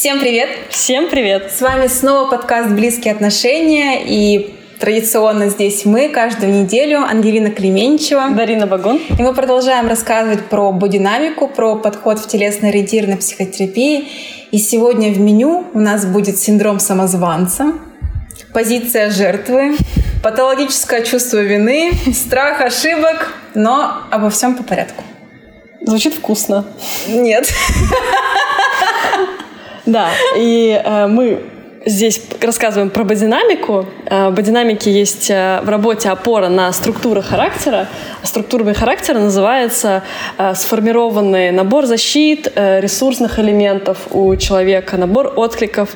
Всем привет! Всем привет! С вами снова подкаст «Близкие отношения» и Традиционно здесь мы каждую неделю, Ангелина Клеменчева, Дарина Багун. И мы продолжаем рассказывать про бодинамику, про подход в телесно-ориентированной психотерапии. И сегодня в меню у нас будет синдром самозванца, позиция жертвы, патологическое чувство вины, страх ошибок, но обо всем по порядку. Звучит вкусно. Нет. Да, и э, мы здесь рассказываем про бодинамику. Э, в бодинамике есть э, в работе опора на структуры характера. Структурами характера называется э, сформированный набор защит, ресурсных элементов у человека, набор откликов,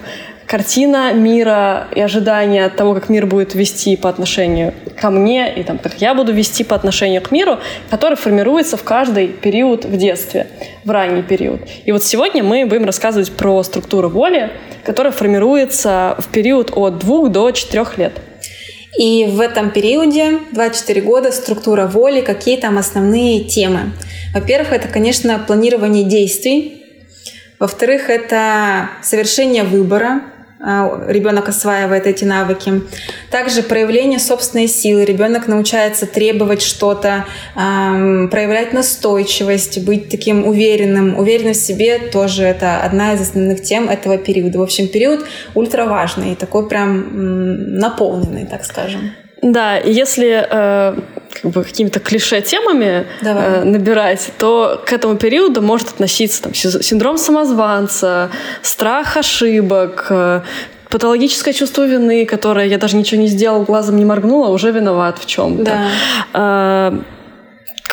картина мира и ожидания того, как мир будет вести по отношению ко мне и там, как я буду вести по отношению к миру, который формируется в каждый период в детстве, в ранний период. И вот сегодня мы будем рассказывать про структуру воли, которая формируется в период от двух до четырех лет. И в этом периоде, 24 года, структура воли, какие там основные темы? Во-первых, это, конечно, планирование действий. Во-вторых, это совершение выбора, ребенок осваивает эти навыки. Также проявление собственной силы. Ребенок научается требовать что-то, проявлять настойчивость, быть таким уверенным. Уверенность в себе тоже это одна из основных тем этого периода. В общем, период ультра важный, такой прям наполненный, так скажем. Да, если э, как бы какими-то клише темами э, набирать, то к этому периоду может относиться там, синдром самозванца, страх ошибок, э, патологическое чувство вины, которое я даже ничего не сделал, глазом не моргнула, уже виноват в чем-то. Да.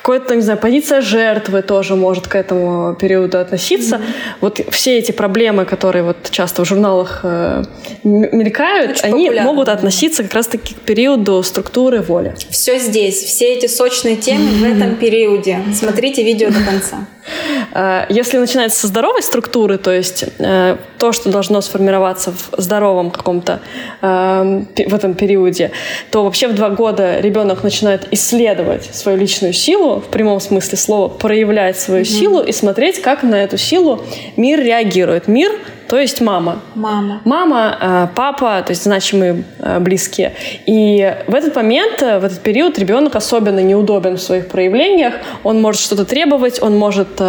Какая-то, не знаю, позиция жертвы тоже может к этому периоду относиться. Mm-hmm. Вот все эти проблемы, которые вот часто в журналах э, мелькают, Очень они популярны. могут относиться как раз-таки к периоду структуры воли. Все здесь, все эти сочные темы mm-hmm. в этом периоде. Смотрите видео до конца. Э, если начинать со здоровой структуры, то есть э, то, что должно сформироваться в здоровом каком-то э, в этом периоде, то вообще в два года ребенок начинает исследовать свою личную силу, в прямом смысле слова, проявлять свою mm-hmm. силу и смотреть, как на эту силу мир реагирует. Мир то есть мама. Мама. Мама, э, папа, то есть значимые э, близкие. И в этот момент, э, в этот период ребенок особенно неудобен в своих проявлениях. Он может что-то требовать, он может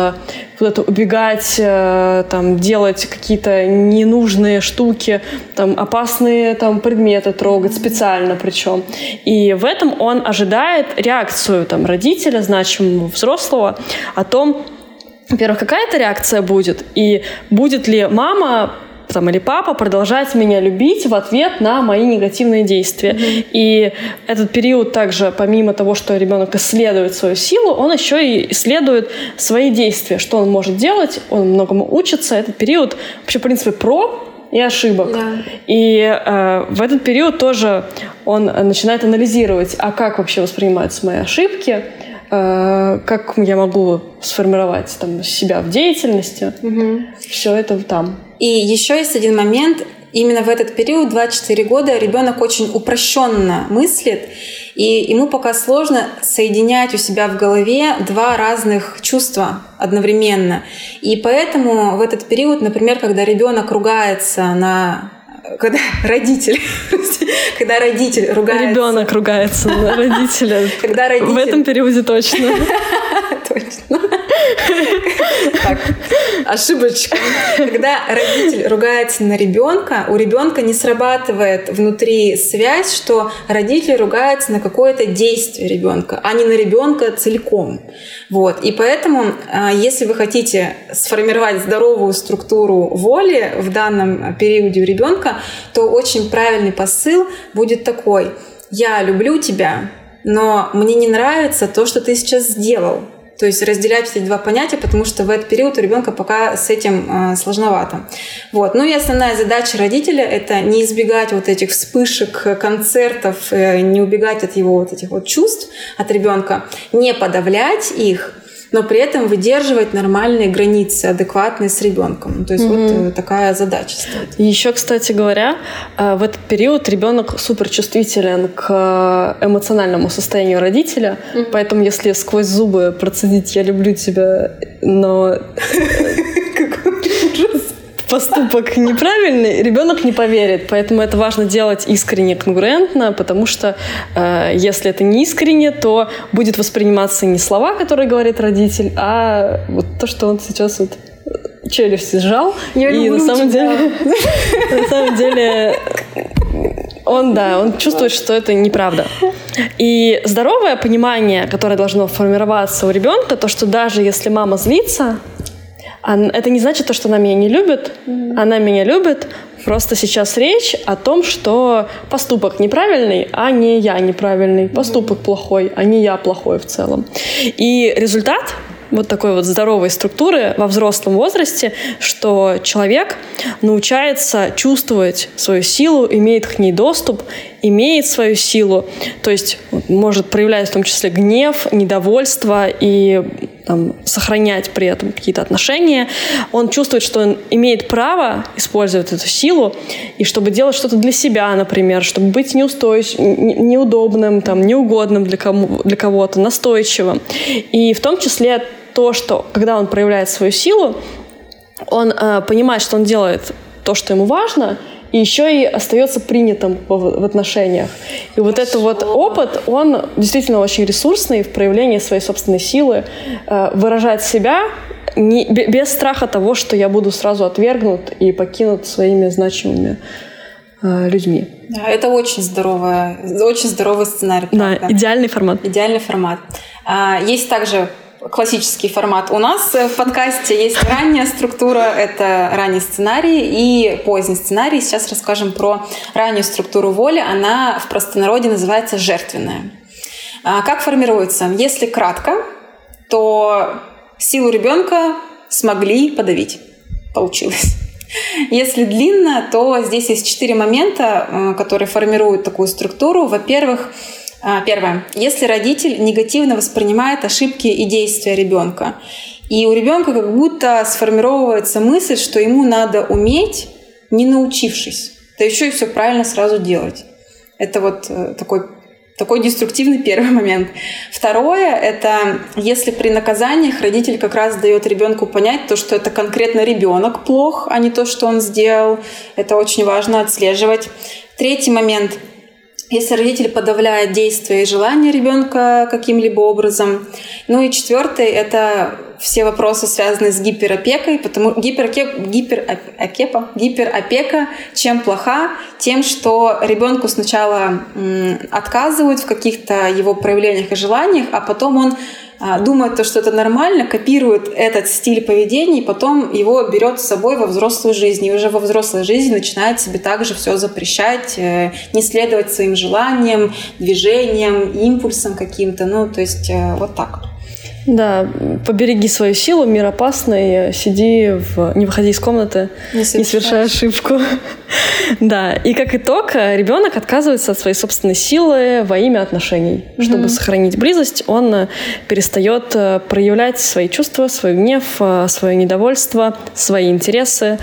куда-то убегать, там, делать какие-то ненужные штуки, там, опасные там, предметы трогать специально причем. И в этом он ожидает реакцию там, родителя, значимого взрослого о том, во-первых, какая то реакция будет, и будет ли мама там, или папа продолжать меня любить в ответ на мои негативные действия. Mm-hmm. И этот период также, помимо того, что ребенок исследует свою силу, он еще и исследует свои действия, что он может делать, он многому учится. Этот период вообще, в принципе, про и ошибок. Да. И э, в этот период тоже он начинает анализировать, а как вообще воспринимаются мои ошибки, как я могу сформировать там, себя в деятельности. Угу. Все это там. И еще есть один момент. Именно в этот период, 24 года, ребенок очень упрощенно мыслит, и ему пока сложно соединять у себя в голове два разных чувства одновременно. И поэтому в этот период, например, когда ребенок ругается на когда родитель, когда родитель ругается. Ребенок ругается на родителя. Когда родитель... В этом периоде точно. Точно. Так, ошибочка. Когда родитель ругается на ребенка, у ребенка не срабатывает внутри связь, что родитель ругается на какое-то действие ребенка, а не на ребенка целиком. Вот. И поэтому, а, если вы хотите сформировать здоровую структуру воли в данном периоде у ребенка, то очень правильный посыл будет такой. Я люблю тебя, но мне не нравится то, что ты сейчас сделал. То есть разделять эти два понятия, потому что в этот период у ребенка пока с этим э, сложновато. Вот. Ну и основная задача родителя – это не избегать вот этих вспышек, концертов, э, не убегать от его вот этих вот чувств от ребенка, не подавлять их, но при этом выдерживать нормальные границы, адекватные с ребенком. То есть mm-hmm. вот такая задача стоит. Еще, кстати говоря, э, в этот период ребенок супер чувствителен к эмоциональному состоянию родителя, mm-hmm. поэтому если сквозь зубы процедить «я люблю тебя», но поступок неправильный, ребенок не поверит. Поэтому это важно делать искренне, конгруентно, потому что э, если это не искренне, то будет восприниматься не слова, которые говорит родитель, а вот то, что он сейчас вот челюсть сжал. Я и на самом деле, на самом деле он, да, он чувствует, что это неправда. И здоровое понимание, которое должно формироваться у ребенка, то, что даже если мама злится, это не значит то, что она меня не любит. Она меня любит. Просто сейчас речь о том, что поступок неправильный, а не я неправильный. Поступок плохой, а не я плохой в целом. И результат вот такой вот здоровой структуры во взрослом возрасте, что человек научается чувствовать свою силу, имеет к ней доступ, имеет свою силу, то есть может проявлять в том числе гнев, недовольство и там, сохранять при этом какие-то отношения. Он чувствует, что он имеет право использовать эту силу, и чтобы делать что-то для себя, например, чтобы быть неустойчивым, неудобным, там, неугодным для, кому, для кого-то, настойчивым. И в том числе то, что когда он проявляет свою силу, он э, понимает, что он делает то, что ему важно, и еще и остается принятым в, отношениях. И вот этот вот опыт, он действительно очень ресурсный в проявлении своей собственной силы, э, выражать себя не, без страха того, что я буду сразу отвергнут и покинут своими значимыми э, людьми. Да, это очень здоровый, очень здоровый сценарий. Правда? Да, идеальный формат. Идеальный формат. А, есть также классический формат. У нас в подкасте есть ранняя структура, это ранний сценарий и поздний сценарий. Сейчас расскажем про раннюю структуру воли. Она в простонародье называется жертвенная. А как формируется? Если кратко, то силу ребенка смогли подавить. Получилось. Если длинно, то здесь есть четыре момента, э, которые формируют такую структуру. Во-первых, первое. Если родитель негативно воспринимает ошибки и действия ребенка, и у ребенка как будто сформировывается мысль, что ему надо уметь, не научившись, да еще и все правильно сразу делать. Это вот э, такой такой деструктивный первый момент. Второе — это если при наказаниях родитель как раз дает ребенку понять то, что это конкретно ребенок плох, а не то, что он сделал. Это очень важно отслеживать. Третий момент — если родитель подавляет действия и желания ребенка каким-либо образом. Ну и четвертый — это все вопросы, связанные с гиперопекой, потому гиперопека, гиперопека, гиперопека чем плоха? Тем, что ребенку сначала отказывают в каких-то его проявлениях и желаниях, а потом он а, думает, то, что это нормально, копирует этот стиль поведения, и потом его берет с собой во взрослую жизнь. И уже во взрослой жизни начинает себе также все запрещать, э, не следовать своим желаниям, движениям, импульсам каким-то. Ну, то есть э, вот так. Да, побереги свою силу, мир опасный, сиди, в... не выходи из комнаты, не, не совершай ошибку. да, и как итог, ребенок отказывается от своей собственной силы во имя отношений. Чтобы сохранить близость, он перестает э, проявлять свои чувства, свой гнев, э, свое недовольство, свои интересы.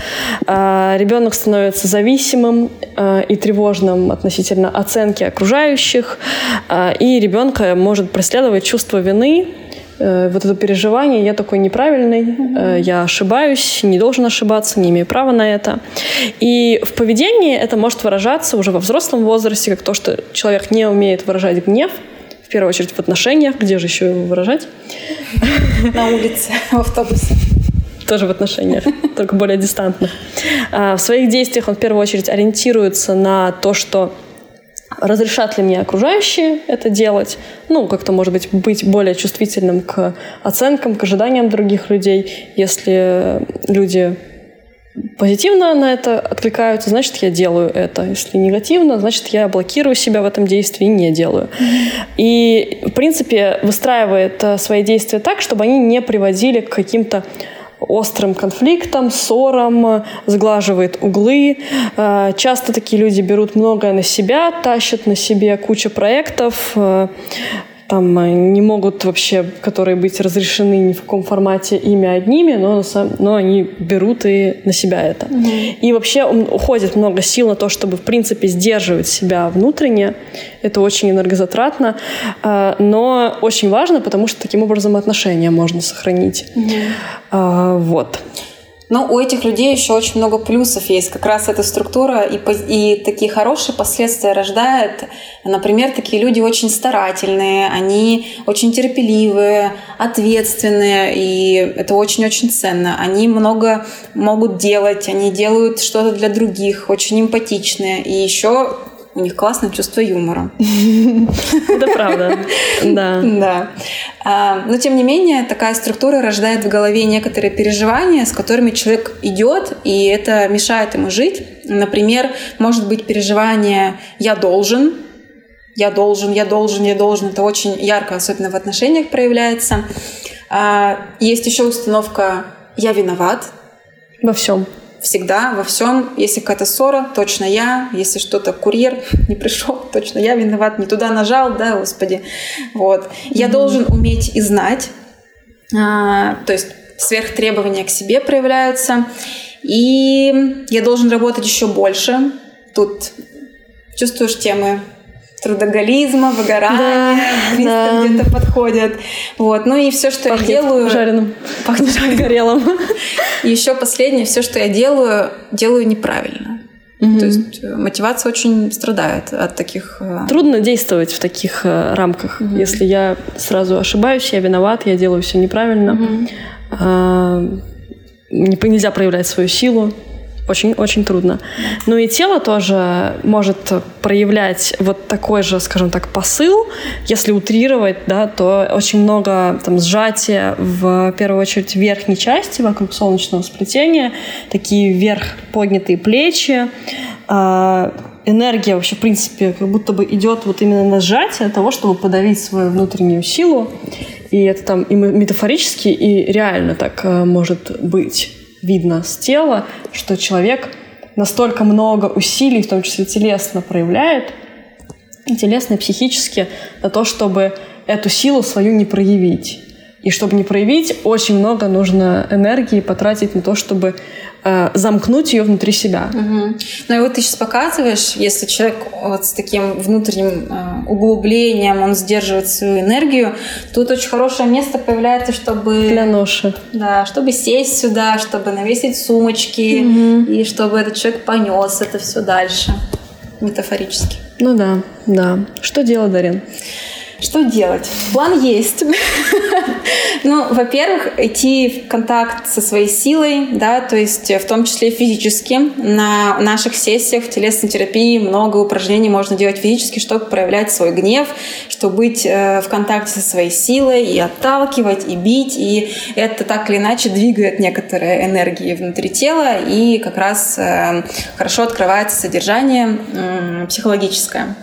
А ребенок становится зависимым э, и тревожным относительно оценки окружающих, и ребенка может преследовать чувство вины, Э, вот это переживание, я такой неправильный, mm-hmm. я ошибаюсь, не должен ошибаться, не имею права на это. И в поведении это может выражаться уже во взрослом возрасте, как то, что человек не умеет выражать гнев, в первую очередь в отношениях, где же еще его выражать? На улице, в автобусе тоже в отношениях, только более дистантно. А, в своих действиях он в первую очередь ориентируется на то, что разрешат ли мне окружающие это делать, ну, как-то, может быть, быть более чувствительным к оценкам, к ожиданиям других людей. Если люди позитивно на это откликаются, значит, я делаю это. Если негативно, значит, я блокирую себя в этом действии и не делаю. И, в принципе, выстраивает э, свои действия так, чтобы они не приводили к каким-то острым конфликтом, ссорам, сглаживает углы. Э, часто такие люди берут многое на себя, тащат на себе кучу проектов, э, там э, не могут вообще, которые быть разрешены ни в каком формате ими одними, но, но они берут и на себя это. Mm-hmm. И вообще уходит много сил на то, чтобы, в принципе, сдерживать себя внутренне. Это очень энергозатратно, э, но очень важно, потому что таким образом отношения можно сохранить. Mm-hmm. Вот. Но у этих людей еще очень много плюсов есть. Как раз эта структура и, и такие хорошие последствия рождает. Например, такие люди очень старательные, они очень терпеливые, ответственные, и это очень-очень ценно. Они много могут делать, они делают что-то для других, очень эмпатичные. И еще у них классное чувство юмора. Это правда, да. Да. А, но, тем не менее, такая структура рождает в голове некоторые переживания, с которыми человек идет, и это мешает ему жить. Например, может быть переживание «я должен», я должен, я должен, я должен. Это очень ярко, особенно в отношениях проявляется. А, есть еще установка «я виноват». Во всем всегда во всем. Если какая-то ссора, точно я. Если что-то курьер не пришел, точно я виноват. Не туда нажал, да, господи. Вот. Я mm-hmm. должен уметь и знать. А, то есть сверхтребования к себе проявляются. И я должен работать еще больше. Тут чувствуешь темы трудоголизма, выгорания, да, да. где-то подходят. Вот. Ну и все, что Пахнет я делаю... жареным. Пахнет горелым. И еще последнее, все, что я делаю, делаю неправильно. Mm-hmm. То есть э, мотивация очень страдает от таких... Э, Трудно действовать в таких э, рамках. Mm-hmm. Если я сразу ошибаюсь, я виноват, я делаю все неправильно. Mm-hmm. А, нельзя проявлять свою силу очень-очень трудно. Ну и тело тоже может проявлять вот такой же, скажем так, посыл. Если утрировать, да, то очень много там сжатия в первую очередь в верхней части вокруг солнечного сплетения, такие вверх поднятые плечи, а, энергия вообще, в принципе, как будто бы идет вот именно на сжатие того, чтобы подавить свою внутреннюю силу. И это там и метафорически, и реально так э, может быть видно с тела, что человек настолько много усилий, в том числе телесно, проявляет, телесно, и психически, на то, чтобы эту силу свою не проявить. И чтобы не проявить, очень много нужно энергии потратить на то, чтобы э, замкнуть ее внутри себя. Угу. Ну и вот ты сейчас показываешь, если человек вот с таким внутренним э, углублением, он сдерживает свою энергию, тут очень хорошее место появляется, чтобы... Для ноши. Да, чтобы сесть сюда, чтобы навесить сумочки, угу. и чтобы этот человек понес это все дальше, метафорически. Ну да, да. Что делать, Дарин? Что делать? План есть. ну, во-первых, идти в контакт со своей силой, да, то есть в том числе физически. На наших сессиях в телесной терапии много упражнений можно делать физически, чтобы проявлять свой гнев, чтобы быть э, в контакте со своей силой и отталкивать, и бить. И это так или иначе двигает некоторые энергии внутри тела и как раз э, хорошо открывается содержание э, психологическое.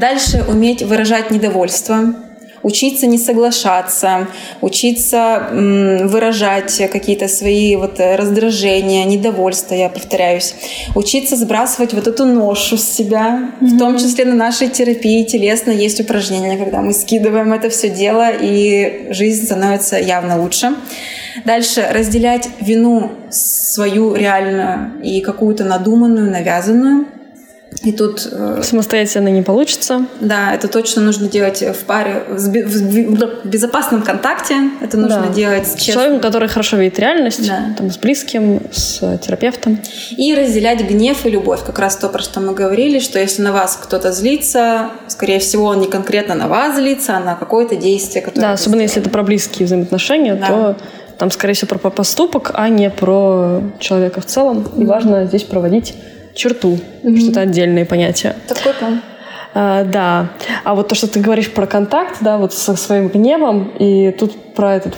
Дальше уметь выражать недовольство, учиться не соглашаться, учиться выражать какие-то свои вот раздражения, недовольства, я повторяюсь, учиться сбрасывать вот эту ношу с себя, mm-hmm. в том числе на нашей терапии телесно есть упражнения, когда мы скидываем это все дело, и жизнь становится явно лучше. Дальше разделять вину свою реальную и какую-то надуманную, навязанную и тут... Э, Самостоятельно не получится. Да, это точно нужно делать в паре, в безопасном контакте. Это нужно да. делать с человеком, который хорошо видит реальность, да. там, с близким, с терапевтом. И разделять гнев и любовь. Как раз то, про что мы говорили, что если на вас кто-то злится, скорее всего, он не конкретно на вас злится, а на какое-то действие, которое... Да, особенно если это про близкие взаимоотношения, да. то там, скорее всего, про поступок, а не про человека в целом. И важно здесь проводить черту, mm-hmm. что это отдельные понятия. Такой план. А, да. А вот то, что ты говоришь про контакт, да, вот со своим гневом, и тут про этот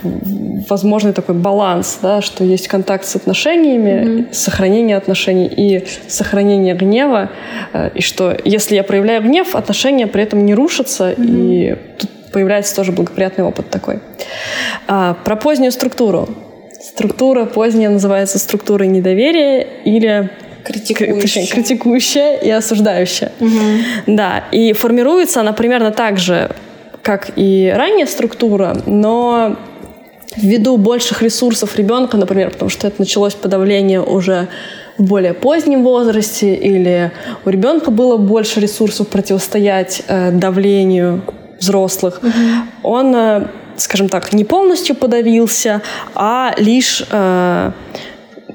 возможный такой баланс, да, что есть контакт с отношениями, mm-hmm. сохранение отношений и сохранение гнева, э, и что если я проявляю гнев, отношения при этом не рушатся, mm-hmm. и тут появляется тоже благоприятный опыт такой. А, про позднюю структуру. Структура поздняя называется структурой недоверия или Критикующая. Точнее, критикующая и осуждающая. Угу. Да, и формируется она примерно так же, как и ранняя структура, но ввиду больших ресурсов ребенка, например, потому что это началось подавление уже в более позднем возрасте, или у ребенка было больше ресурсов противостоять э, давлению взрослых, угу. он, э, скажем так, не полностью подавился, а лишь э,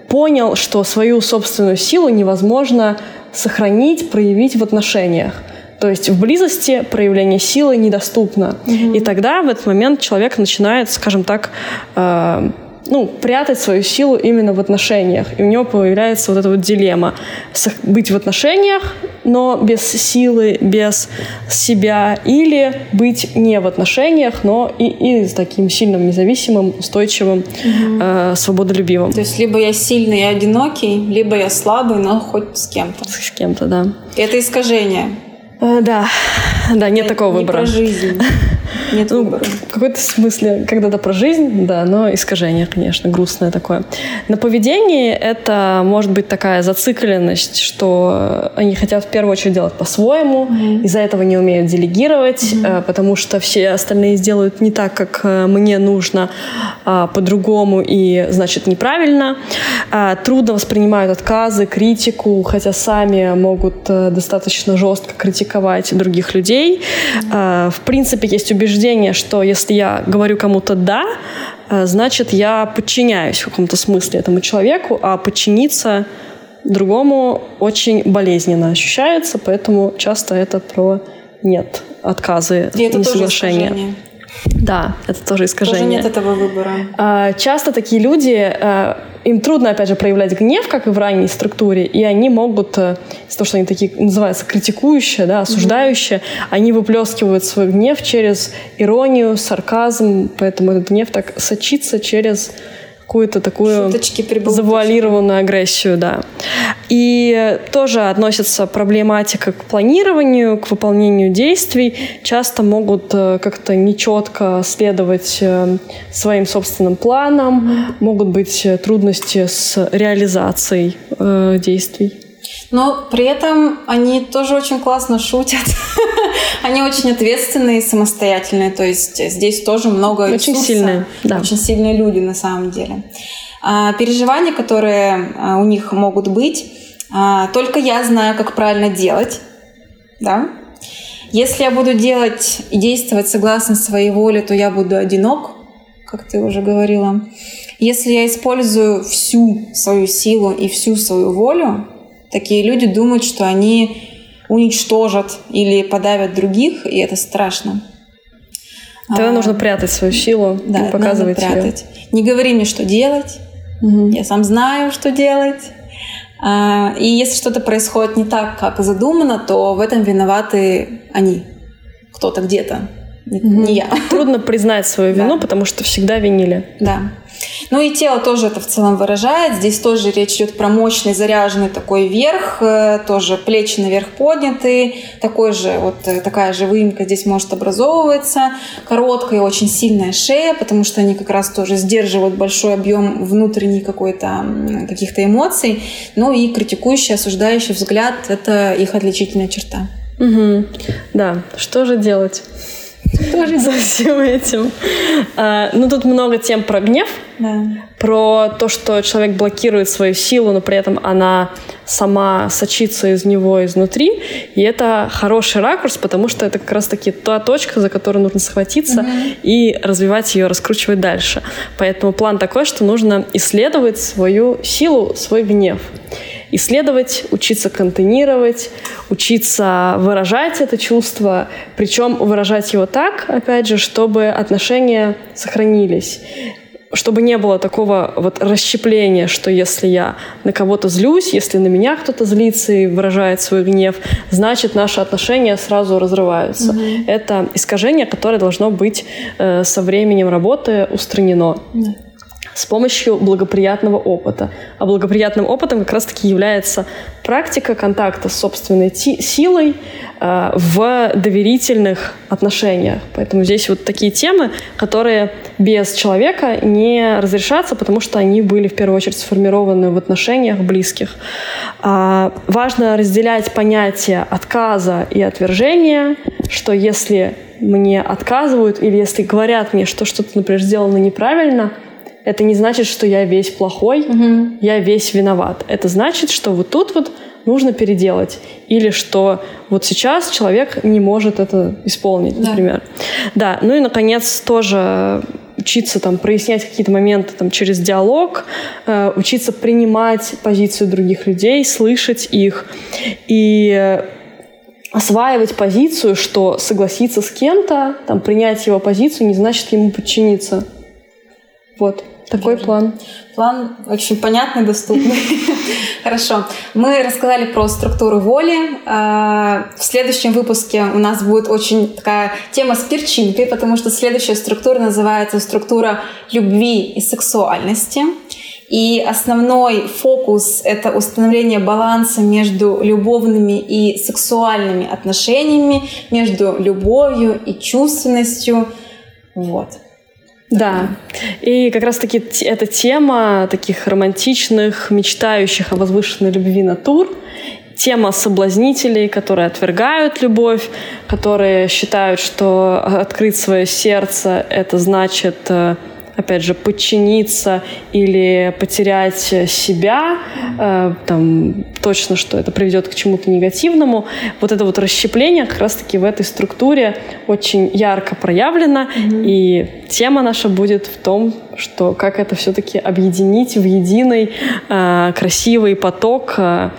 понял, что свою собственную силу невозможно сохранить, проявить в отношениях. То есть в близости проявление силы недоступно. Угу. И тогда в этот момент человек начинает, скажем так, э, ну, прятать свою силу именно в отношениях. И у него появляется вот эта вот дилемма. Быть в отношениях, но без силы, без себя. Или быть не в отношениях, но и, и с таким сильным, независимым, устойчивым, угу. э, свободолюбивым. То есть либо я сильный и одинокий, либо я слабый, но хоть с кем-то. С кем-то, да. Это искажение. Э, да, да, нет такого не выбора. про жизнь. Нет ну, выбора. В какой-то смысле когда-то про жизнь, да, но искажение, конечно, грустное такое. На поведении это может быть такая зацикленность, что они хотят в первую очередь делать по-своему, mm-hmm. из-за этого не умеют делегировать, mm-hmm. потому что все остальные сделают не так, как э, мне нужно, а по-другому и, значит, неправильно. А, трудно воспринимают отказы, критику, хотя сами могут достаточно жестко критиковать других людей. Mm-hmm. В принципе, есть убеждение что если я говорю кому-то «да», э, значит, я подчиняюсь в каком-то смысле этому человеку, а подчиниться другому очень болезненно ощущается, поэтому часто это про «нет», отказы, И это несоглашения. Тоже да, это тоже искажение. Тоже нет этого выбора. А, часто такие люди, а, им трудно, опять же, проявлять гнев, как и в ранней структуре, и они могут, э, из-за того, что они такие, называются, критикующие, да, осуждающие, mm-hmm. они выплескивают свой гнев через иронию, сарказм, поэтому этот гнев так сочится через какую-то такую завуалированную агрессию, да. И тоже относится проблематика к планированию, к выполнению действий. Часто могут э, как-то нечетко следовать э, своим собственным планам, могут быть э, трудности с реализацией действий. Но при этом они тоже очень классно шутят. они очень ответственные и самостоятельные. То есть здесь тоже много Очень ресурса. сильные. Да. Очень сильные люди на самом деле. А, переживания, которые а, у них могут быть, а, только я знаю, как правильно делать. Да? Если я буду делать и действовать согласно своей воле, то я буду одинок, как ты уже говорила. Если я использую всю свою силу и всю свою волю, Такие люди думают, что они уничтожат или подавят других, и это страшно. Тогда а, нужно прятать свою силу да, и показывать надо прятать. Ее. Не говори мне, что делать. Угу. Я сам знаю, что делать. А, и если что-то происходит не так, как задумано, то в этом виноваты они. Кто-то где-то. Не, угу. не я. Трудно признать свою вину, да. потому что всегда винили. Да. Ну и тело тоже это в целом выражает. Здесь тоже речь идет про мощный заряженный такой верх, э, тоже плечи наверх подняты, такой же вот э, такая же выемка здесь может образовываться, короткая очень сильная шея, потому что они как раз тоже сдерживают большой объем внутренней какой-то каких-то эмоций. Ну и критикующий, осуждающий взгляд – это их отличительная черта. Угу. Да, что же делать? Тоже за всем этим. А, ну, тут много тем про гнев, да. про то, что человек блокирует свою силу, но при этом она сама сочится из него изнутри. И это хороший ракурс, потому что это как раз-таки та точка, за которую нужно схватиться угу. и развивать ее, раскручивать дальше. Поэтому план такой, что нужно исследовать свою силу, свой гнев исследовать, учиться контейнировать, учиться выражать это чувство, причем выражать его так, опять же, чтобы отношения сохранились чтобы не было такого вот расщепления, что если я на кого-то злюсь, если на меня кто-то злится и выражает свой гнев, значит наши отношения сразу разрываются. Угу. Это искажение, которое должно быть э, со временем работы устранено. Да с помощью благоприятного опыта. А благоприятным опытом как раз-таки является практика контакта с собственной силой э, в доверительных отношениях. Поэтому здесь вот такие темы, которые без человека не разрешатся, потому что они были в первую очередь сформированы в отношениях близких. А, важно разделять понятие отказа и отвержения, что если мне отказывают или если говорят мне, что что-то, например, сделано неправильно, это не значит, что я весь плохой, угу. я весь виноват. Это значит, что вот тут вот нужно переделать. Или что вот сейчас человек не может это исполнить, да. например. Да, ну и, наконец, тоже учиться там прояснять какие-то моменты там через диалог, э, учиться принимать позицию других людей, слышать их и осваивать позицию, что согласиться с кем-то, там, принять его позицию не значит ему подчиниться. Вот. Такой Верно. план. План очень понятный, доступный. Хорошо. Мы рассказали про структуру воли. А, в следующем выпуске у нас будет очень такая тема с перчинкой, потому что следующая структура называется структура любви и сексуальности. И основной фокус — это установление баланса между любовными и сексуальными отношениями, между любовью и чувственностью. Вот. Да, и как раз-таки эта тема таких романтичных, мечтающих о возвышенной любви натур, тема соблазнителей, которые отвергают любовь, которые считают, что открыть свое сердце — это значит э, опять же, подчиниться или потерять себя, э, там, точно, что это приведет к чему-то негативному. Вот это вот расщепление как раз-таки в этой структуре очень ярко проявлено, mm-hmm. и тема наша будет в том, что как это все-таки объединить в единый э, красивый поток э,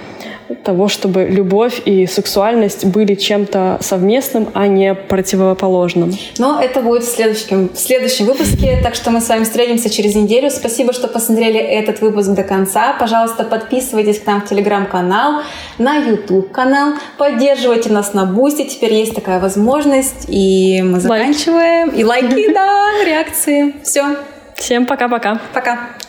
того, чтобы любовь и сексуальность были чем-то совместным, а не противоположным. Но это будет в следующем, в следующем выпуске, так что мы с вами встретимся через неделю. Спасибо, что посмотрели этот выпуск до конца. Пожалуйста, подписывайтесь к нам в телеграм-канал, на YouTube-канал, поддерживайте нас на Бусти, теперь есть такая возможность, и мы заканчиваем. Лайк. И лайки, да, реакции. Все. Всем пока-пока. Пока. -пока. пока.